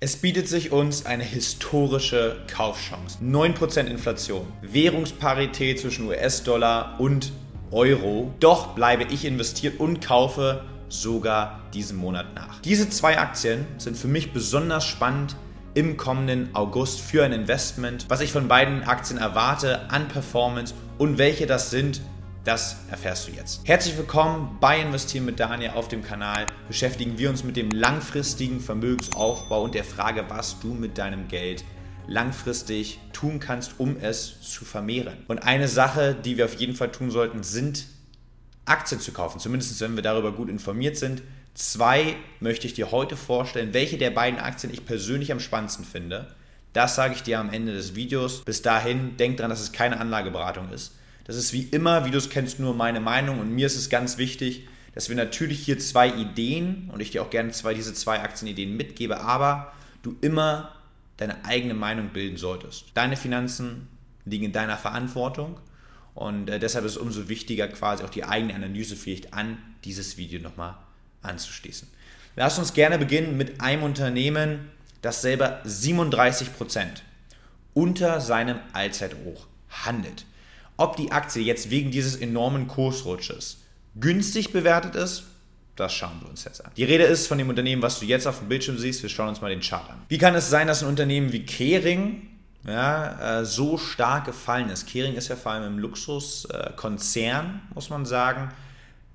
Es bietet sich uns eine historische Kaufchance. 9% Inflation, Währungsparität zwischen US-Dollar und Euro. Doch bleibe ich investiert und kaufe sogar diesen Monat nach. Diese zwei Aktien sind für mich besonders spannend im kommenden August für ein Investment. Was ich von beiden Aktien erwarte an Performance und welche das sind, das erfährst du jetzt. Herzlich willkommen bei Investieren mit Daniel auf dem Kanal. Beschäftigen wir uns mit dem langfristigen Vermögensaufbau und der Frage, was du mit deinem Geld langfristig tun kannst, um es zu vermehren. Und eine Sache, die wir auf jeden Fall tun sollten, sind Aktien zu kaufen, zumindest wenn wir darüber gut informiert sind. Zwei möchte ich dir heute vorstellen, welche der beiden Aktien ich persönlich am spannendsten finde. Das sage ich dir am Ende des Videos. Bis dahin, denk dran, dass es keine Anlageberatung ist. Das ist wie immer, wie du es kennst, nur meine Meinung und mir ist es ganz wichtig, dass wir natürlich hier zwei Ideen und ich dir auch gerne zwei, diese zwei Aktienideen mitgebe, aber du immer deine eigene Meinung bilden solltest. Deine Finanzen liegen in deiner Verantwortung und äh, deshalb ist es umso wichtiger, quasi auch die eigene Analysepflicht an dieses Video nochmal anzuschließen. Lass uns gerne beginnen mit einem Unternehmen, das selber 37% unter seinem Allzeithoch handelt. Ob die Aktie jetzt wegen dieses enormen Kursrutsches günstig bewertet ist, das schauen wir uns jetzt an. Die Rede ist von dem Unternehmen, was du jetzt auf dem Bildschirm siehst. Wir schauen uns mal den Chart an. Wie kann es sein, dass ein Unternehmen wie Kering ja, äh, so stark gefallen ist? Kering ist ja vor allem im Luxuskonzern, muss man sagen.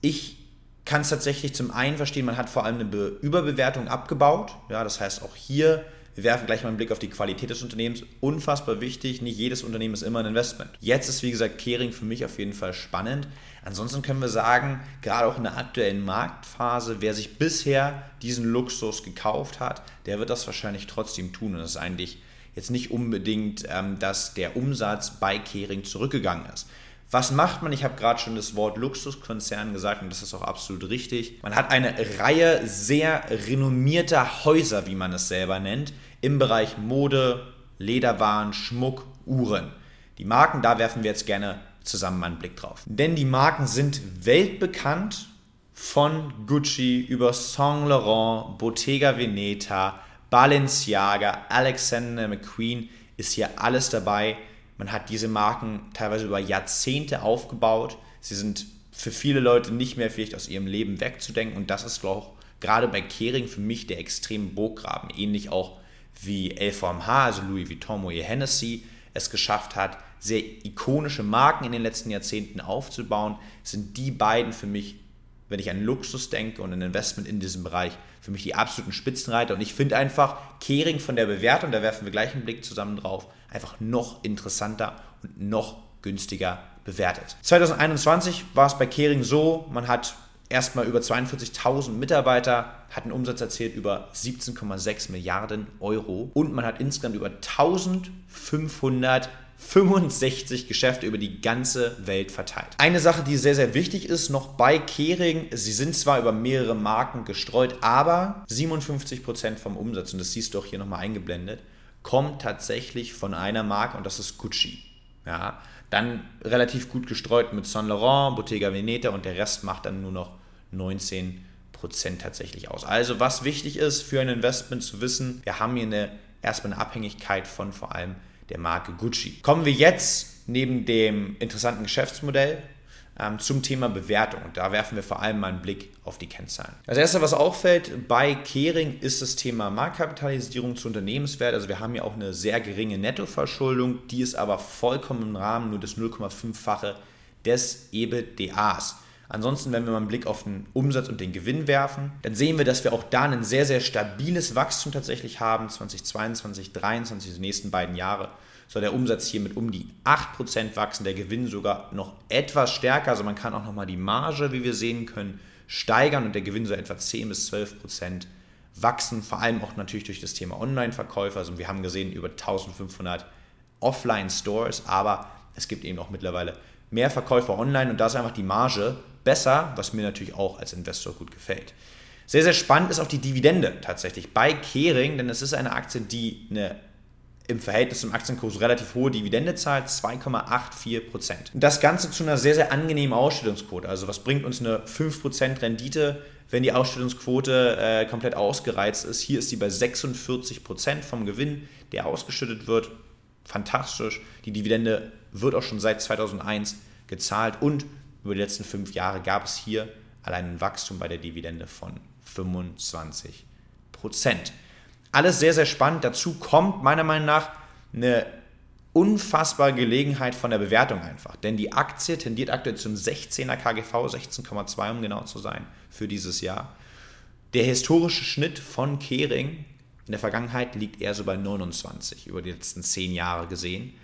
Ich kann es tatsächlich zum einen verstehen, man hat vor allem eine Überbewertung abgebaut. Ja, das heißt, auch hier wir werfen gleich mal einen Blick auf die Qualität des Unternehmens. Unfassbar wichtig, nicht jedes Unternehmen ist immer ein Investment. Jetzt ist, wie gesagt, Kering für mich auf jeden Fall spannend. Ansonsten können wir sagen, gerade auch in der aktuellen Marktphase, wer sich bisher diesen Luxus gekauft hat, der wird das wahrscheinlich trotzdem tun. Und das ist eigentlich jetzt nicht unbedingt, ähm, dass der Umsatz bei Kering zurückgegangen ist. Was macht man? Ich habe gerade schon das Wort Luxuskonzern gesagt und das ist auch absolut richtig. Man hat eine Reihe sehr renommierter Häuser, wie man es selber nennt, im Bereich Mode, Lederwaren, Schmuck, Uhren. Die Marken, da werfen wir jetzt gerne zusammen einen Blick drauf. Denn die Marken sind weltbekannt von Gucci über Saint Laurent, Bottega Veneta, Balenciaga, Alexander McQueen ist hier alles dabei. Man hat diese Marken teilweise über Jahrzehnte aufgebaut. Sie sind für viele Leute nicht mehr vielleicht aus ihrem Leben wegzudenken und das ist auch gerade bei Kering für mich der extreme Burggraben, ähnlich auch wie LVMH, also Louis Vuitton, Moet Hennessy, es geschafft hat, sehr ikonische Marken in den letzten Jahrzehnten aufzubauen, sind die beiden für mich, wenn ich an Luxus denke und ein Investment in diesem Bereich, für mich die absoluten Spitzenreiter. Und ich finde einfach Kering von der Bewertung, da werfen wir gleich einen Blick zusammen drauf, einfach noch interessanter und noch günstiger bewertet. 2021 war es bei Kering so, man hat erstmal über 42.000 Mitarbeiter, hat einen Umsatz erzielt über 17,6 Milliarden Euro und man hat insgesamt über 1565 Geschäfte über die ganze Welt verteilt. Eine Sache, die sehr, sehr wichtig ist, noch bei Kering, sie sind zwar über mehrere Marken gestreut, aber 57% vom Umsatz, und das siehst du auch hier nochmal eingeblendet, kommt tatsächlich von einer Marke und das ist Gucci. Ja, dann relativ gut gestreut mit Saint Laurent, Bottega Veneta und der Rest macht dann nur noch 19% tatsächlich aus. Also was wichtig ist für ein Investment zu wissen, wir haben hier eine, erstmal eine Abhängigkeit von vor allem der Marke Gucci. Kommen wir jetzt neben dem interessanten Geschäftsmodell ähm, zum Thema Bewertung. Da werfen wir vor allem mal einen Blick auf die Kennzahlen. Das erste, was auffällt bei Kering, ist das Thema Marktkapitalisierung zu Unternehmenswert. Also wir haben ja auch eine sehr geringe Nettoverschuldung, die ist aber vollkommen im Rahmen nur des 0,5-fache des EBDAs. Ansonsten, wenn wir mal einen Blick auf den Umsatz und den Gewinn werfen, dann sehen wir, dass wir auch da ein sehr, sehr stabiles Wachstum tatsächlich haben. 2022, 2023, die nächsten beiden Jahre soll der Umsatz hier mit um die 8% wachsen, der Gewinn sogar noch etwas stärker. Also man kann auch nochmal die Marge, wie wir sehen können, steigern und der Gewinn soll etwa 10 bis 12% wachsen, vor allem auch natürlich durch das Thema Online-Verkäufe. Also wir haben gesehen über 1500 Offline-Stores, aber es gibt eben auch mittlerweile mehr Verkäufer online und da ist einfach die Marge besser, was mir natürlich auch als Investor gut gefällt. Sehr, sehr spannend ist auch die Dividende tatsächlich bei Kering, denn es ist eine Aktie, die eine im Verhältnis zum Aktienkurs relativ hohe Dividende zahlt, 2,84%. Das Ganze zu einer sehr, sehr angenehmen Ausstellungsquote. Also was bringt uns eine 5% Rendite, wenn die Ausschüttungsquote äh, komplett ausgereizt ist. Hier ist sie bei 46% vom Gewinn, der ausgeschüttet wird. Fantastisch. Die Dividende wird auch schon seit 2001 gezahlt und über die letzten fünf Jahre gab es hier allein ein Wachstum bei der Dividende von 25% Alles sehr, sehr spannend. Dazu kommt meiner Meinung nach eine unfassbare Gelegenheit von der Bewertung einfach. Denn die Aktie tendiert aktuell zum 16er KGV, 16,2 um genau zu sein, für dieses Jahr. Der historische Schnitt von Kering in der Vergangenheit liegt eher so bei 29 über die letzten 10 Jahre gesehen.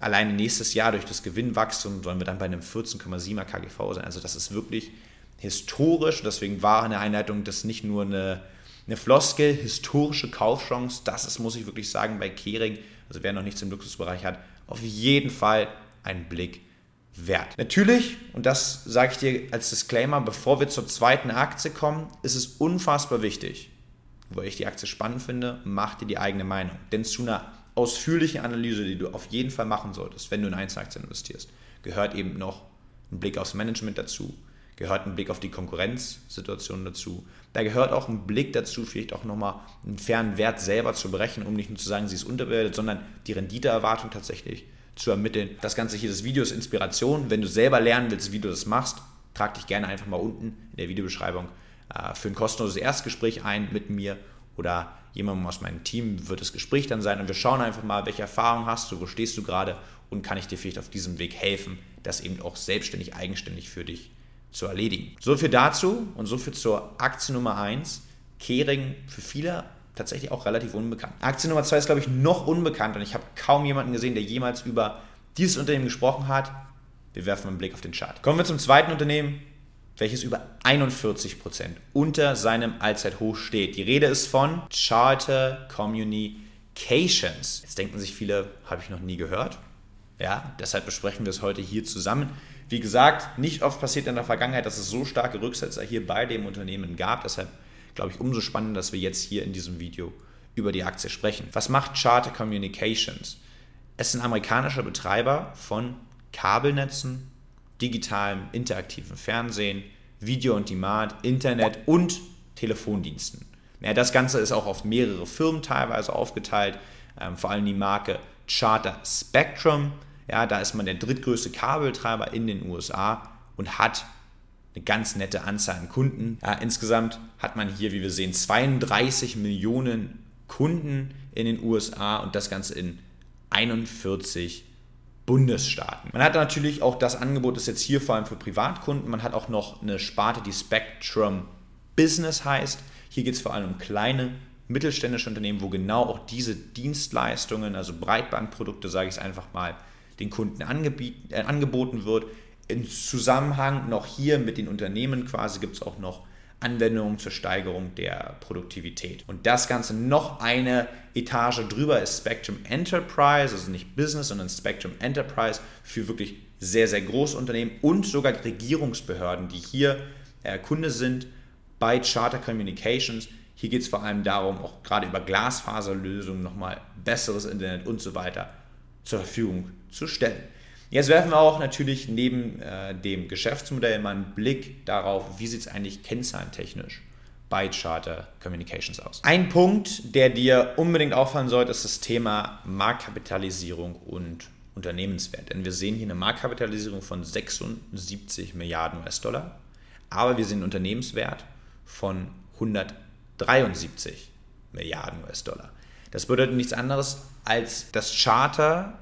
Alleine nächstes Jahr durch das Gewinnwachstum sollen wir dann bei einem 14,7er KGV sein. Also das ist wirklich historisch. Deswegen war eine Einleitung das nicht nur eine, eine Floskel, historische Kaufchance. Das ist, muss ich wirklich sagen, bei Kering also wer noch nichts im Luxusbereich hat, auf jeden Fall einen Blick wert. Natürlich, und das sage ich dir als Disclaimer, bevor wir zur zweiten Aktie kommen, ist es unfassbar wichtig, weil ich die Aktie spannend finde, mach dir die eigene Meinung. Denn zu einer ausführlichen Analyse, die du auf jeden Fall machen solltest, wenn du in Einzelaktien investierst, gehört eben noch ein Blick aufs Management dazu, gehört ein Blick auf die Konkurrenzsituation dazu. Da gehört auch ein Blick dazu, vielleicht auch nochmal einen fairen Wert selber zu berechnen, um nicht nur zu sagen, sie ist unterbewertet, sondern die Renditeerwartung tatsächlich zu ermitteln. Das Ganze hier, das Video ist Inspiration. Wenn du selber lernen willst, wie du das machst, trag dich gerne einfach mal unten in der Videobeschreibung äh, für ein kostenloses Erstgespräch ein mit mir oder jemandem aus meinem Team wird das Gespräch dann sein und wir schauen einfach mal, welche Erfahrungen hast du, wo stehst du gerade und kann ich dir vielleicht auf diesem Weg helfen, das eben auch selbstständig, eigenständig für dich zu erledigen. So viel dazu und so viel zur Aktie Nummer 1. Kering für viele tatsächlich auch relativ unbekannt. Aktie Nummer 2 ist, glaube ich, noch unbekannt und ich habe kaum jemanden gesehen, der jemals über dieses Unternehmen gesprochen hat. Wir werfen einen Blick auf den Chart. Kommen wir zum zweiten Unternehmen, welches über 41% unter seinem Allzeithoch steht. Die Rede ist von Charter Communications. Jetzt denken sich viele, habe ich noch nie gehört. Ja, deshalb besprechen wir es heute hier zusammen. Wie gesagt, nicht oft passiert in der Vergangenheit, dass es so starke Rücksetzer hier bei dem Unternehmen gab. Deshalb glaube ich umso spannender, dass wir jetzt hier in diesem Video über die Aktie sprechen. Was macht Charter Communications? Es ist ein amerikanischer Betreiber von Kabelnetzen, digitalem, interaktiven Fernsehen, Video on Demand, Internet und Telefondiensten. Ja, das Ganze ist auch auf mehrere Firmen teilweise aufgeteilt, ähm, vor allem die Marke Charter Spectrum ja, da ist man der drittgrößte Kabeltreiber in den USA und hat eine ganz nette Anzahl an Kunden. Ja, insgesamt hat man hier, wie wir sehen, 32 Millionen Kunden in den USA und das Ganze in 41 Bundesstaaten. Man hat natürlich auch das Angebot, das jetzt hier vor allem für Privatkunden. Man hat auch noch eine Sparte, die Spectrum Business heißt. Hier geht es vor allem um kleine mittelständische Unternehmen, wo genau auch diese Dienstleistungen, also Breitbandprodukte, sage ich es einfach mal, den Kunden äh, angeboten wird. Im Zusammenhang noch hier mit den Unternehmen quasi gibt es auch noch Anwendungen zur Steigerung der Produktivität. Und das Ganze noch eine Etage drüber ist Spectrum Enterprise, also nicht Business, sondern Spectrum Enterprise für wirklich sehr, sehr große Unternehmen und sogar Regierungsbehörden, die hier äh, Kunde sind bei Charter Communications. Hier geht es vor allem darum, auch gerade über Glasfaserlösungen nochmal besseres Internet und so weiter zur Verfügung zu stellen. Jetzt werfen wir auch natürlich neben äh, dem Geschäftsmodell mal einen Blick darauf, wie sieht es eigentlich kennzahlentechnisch bei Charter Communications aus. Ein Punkt, der dir unbedingt auffallen sollte, ist das Thema Marktkapitalisierung und Unternehmenswert. Denn wir sehen hier eine Marktkapitalisierung von 76 Milliarden US-Dollar, aber wir sehen einen Unternehmenswert von 173 Milliarden US-Dollar. Das bedeutet nichts anderes, als dass Charter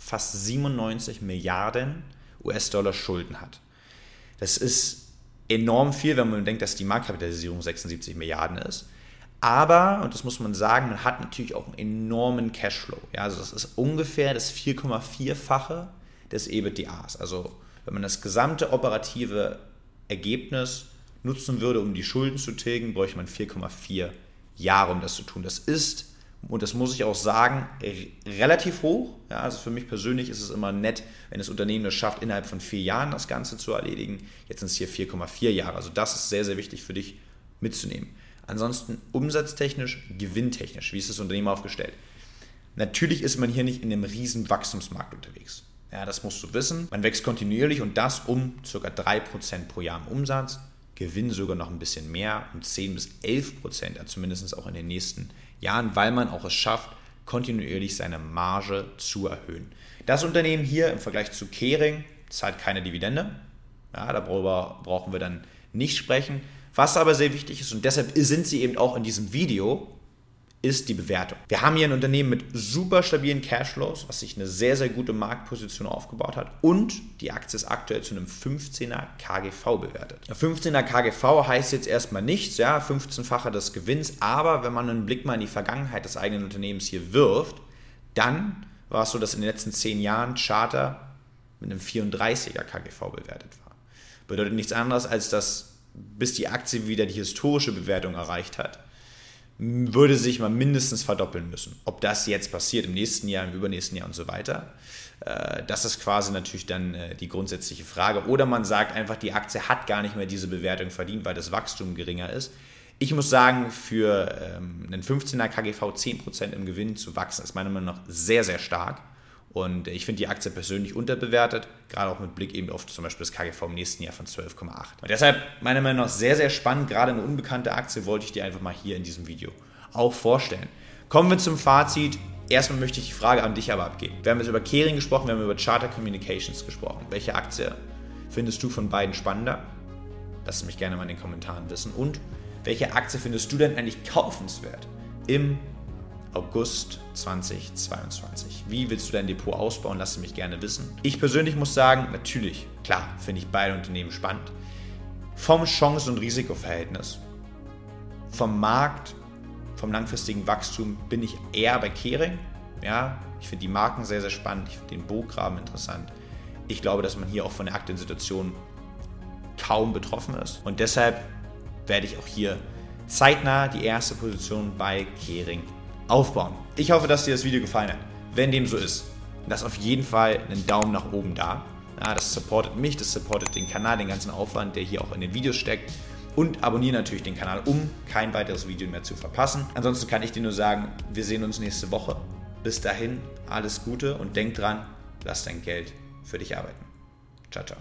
fast 97 Milliarden US-Dollar Schulden hat. Das ist enorm viel, wenn man denkt, dass die Marktkapitalisierung 76 Milliarden ist. Aber, und das muss man sagen, man hat natürlich auch einen enormen Cashflow. Ja, also das ist ungefähr das 4,4-fache des EBITDAs. Also wenn man das gesamte operative Ergebnis nutzen würde, um die Schulden zu tilgen, bräuchte man 4,4 Jahre, um das zu tun. Das ist und das muss ich auch sagen, relativ hoch. Ja, also für mich persönlich ist es immer nett, wenn das Unternehmen es schafft, innerhalb von vier Jahren das Ganze zu erledigen. Jetzt sind es hier 4,4 Jahre. Also das ist sehr, sehr wichtig für dich mitzunehmen. Ansonsten umsatztechnisch, gewinntechnisch, wie ist das Unternehmen aufgestellt? Natürlich ist man hier nicht in einem riesen Wachstumsmarkt unterwegs. Ja, das musst du wissen. Man wächst kontinuierlich und das um ca. 3% pro Jahr im Umsatz Gewinn sogar noch ein bisschen mehr, um 10 bis 11 Prozent, zumindest auch in den nächsten Jahren, weil man auch es schafft, kontinuierlich seine Marge zu erhöhen. Das Unternehmen hier im Vergleich zu Kering zahlt keine Dividende. Ja, darüber brauchen wir dann nicht sprechen. Was aber sehr wichtig ist, und deshalb sind sie eben auch in diesem Video, ist die Bewertung. Wir haben hier ein Unternehmen mit super stabilen Cashflows, was sich eine sehr, sehr gute Marktposition aufgebaut hat und die Aktie ist aktuell zu einem 15er KGV bewertet. Ein 15er KGV heißt jetzt erstmal nichts, ja, 15-facher des Gewinns, aber wenn man einen Blick mal in die Vergangenheit des eigenen Unternehmens hier wirft, dann war es so, dass in den letzten 10 Jahren Charter mit einem 34er KGV bewertet war. Bedeutet nichts anderes, als dass bis die Aktie wieder die historische Bewertung erreicht hat, würde sich mal mindestens verdoppeln müssen. Ob das jetzt passiert im nächsten Jahr, im übernächsten Jahr und so weiter, äh, das ist quasi natürlich dann äh, die grundsätzliche Frage. Oder man sagt einfach, die Aktie hat gar nicht mehr diese Bewertung verdient, weil das Wachstum geringer ist. Ich muss sagen, für ähm, einen 15er KGV 10% im Gewinn zu wachsen, ist meiner Meinung nach sehr, sehr stark. Und ich finde die Aktie persönlich unterbewertet, gerade auch mit Blick eben auf zum Beispiel das KGV im nächsten Jahr von 12,8. Und deshalb meiner Meinung nach sehr, sehr spannend. Gerade eine unbekannte Aktie wollte ich dir einfach mal hier in diesem Video auch vorstellen. Kommen wir zum Fazit. Erstmal möchte ich die Frage an dich aber abgeben. Wir haben jetzt über Kering gesprochen, wir haben über Charter Communications gesprochen. Welche Aktie findest du von beiden spannender? Lass mich gerne mal in den Kommentaren wissen. Und welche Aktie findest du denn eigentlich kaufenswert im August 2022. Wie willst du dein Depot ausbauen? Lass mich gerne wissen. Ich persönlich muss sagen, natürlich, klar, finde ich beide Unternehmen spannend. Vom Chance- und Risikoverhältnis, vom Markt, vom langfristigen Wachstum bin ich eher bei Kering. Ja, ich finde die Marken sehr, sehr spannend. Ich finde den Bograben interessant. Ich glaube, dass man hier auch von der aktuellen Situation kaum betroffen ist. Und deshalb werde ich auch hier zeitnah die erste Position bei Kering aufbauen. Ich hoffe, dass dir das Video gefallen hat. Wenn dem so ist, lass auf jeden Fall einen Daumen nach oben da. Ja, das supportet mich, das supportet den Kanal, den ganzen Aufwand, der hier auch in den Videos steckt. Und abonniere natürlich den Kanal, um kein weiteres Video mehr zu verpassen. Ansonsten kann ich dir nur sagen, wir sehen uns nächste Woche. Bis dahin, alles Gute und denk dran, lass dein Geld für dich arbeiten. Ciao, ciao.